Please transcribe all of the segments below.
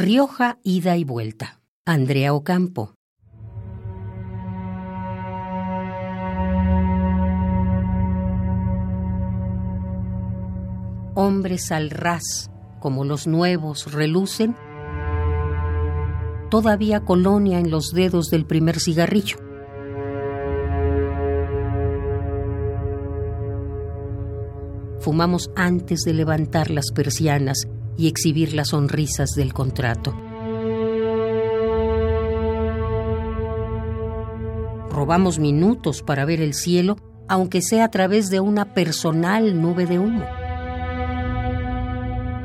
Rioja, ida y vuelta. Andrea Ocampo. Hombres al ras, como los nuevos relucen, todavía colonia en los dedos del primer cigarrillo. Fumamos antes de levantar las persianas y exhibir las sonrisas del contrato. Robamos minutos para ver el cielo, aunque sea a través de una personal nube de humo.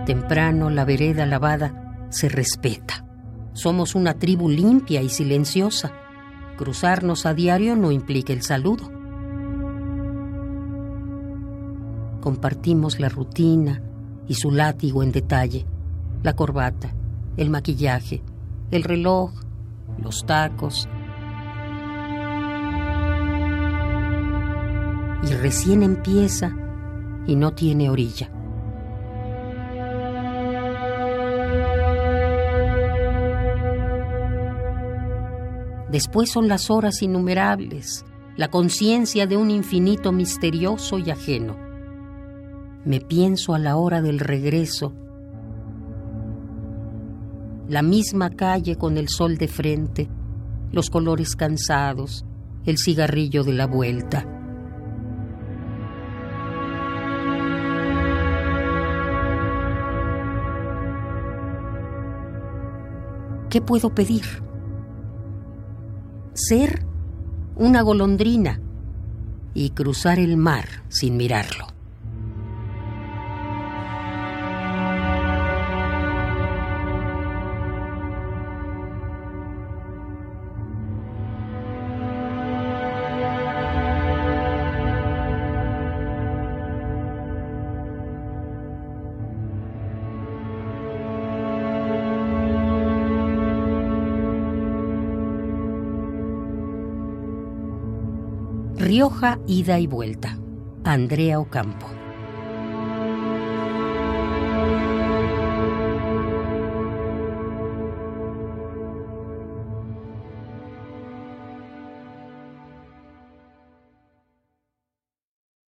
Temprano la vereda lavada se respeta. Somos una tribu limpia y silenciosa. Cruzarnos a diario no implica el saludo. Compartimos la rutina, y su látigo en detalle, la corbata, el maquillaje, el reloj, los tacos. Y recién empieza y no tiene orilla. Después son las horas innumerables, la conciencia de un infinito misterioso y ajeno me pienso a la hora del regreso. La misma calle con el sol de frente, los colores cansados, el cigarrillo de la vuelta. ¿Qué puedo pedir? Ser una golondrina y cruzar el mar sin mirarlo. Rioja, ida y vuelta. Andrea Ocampo.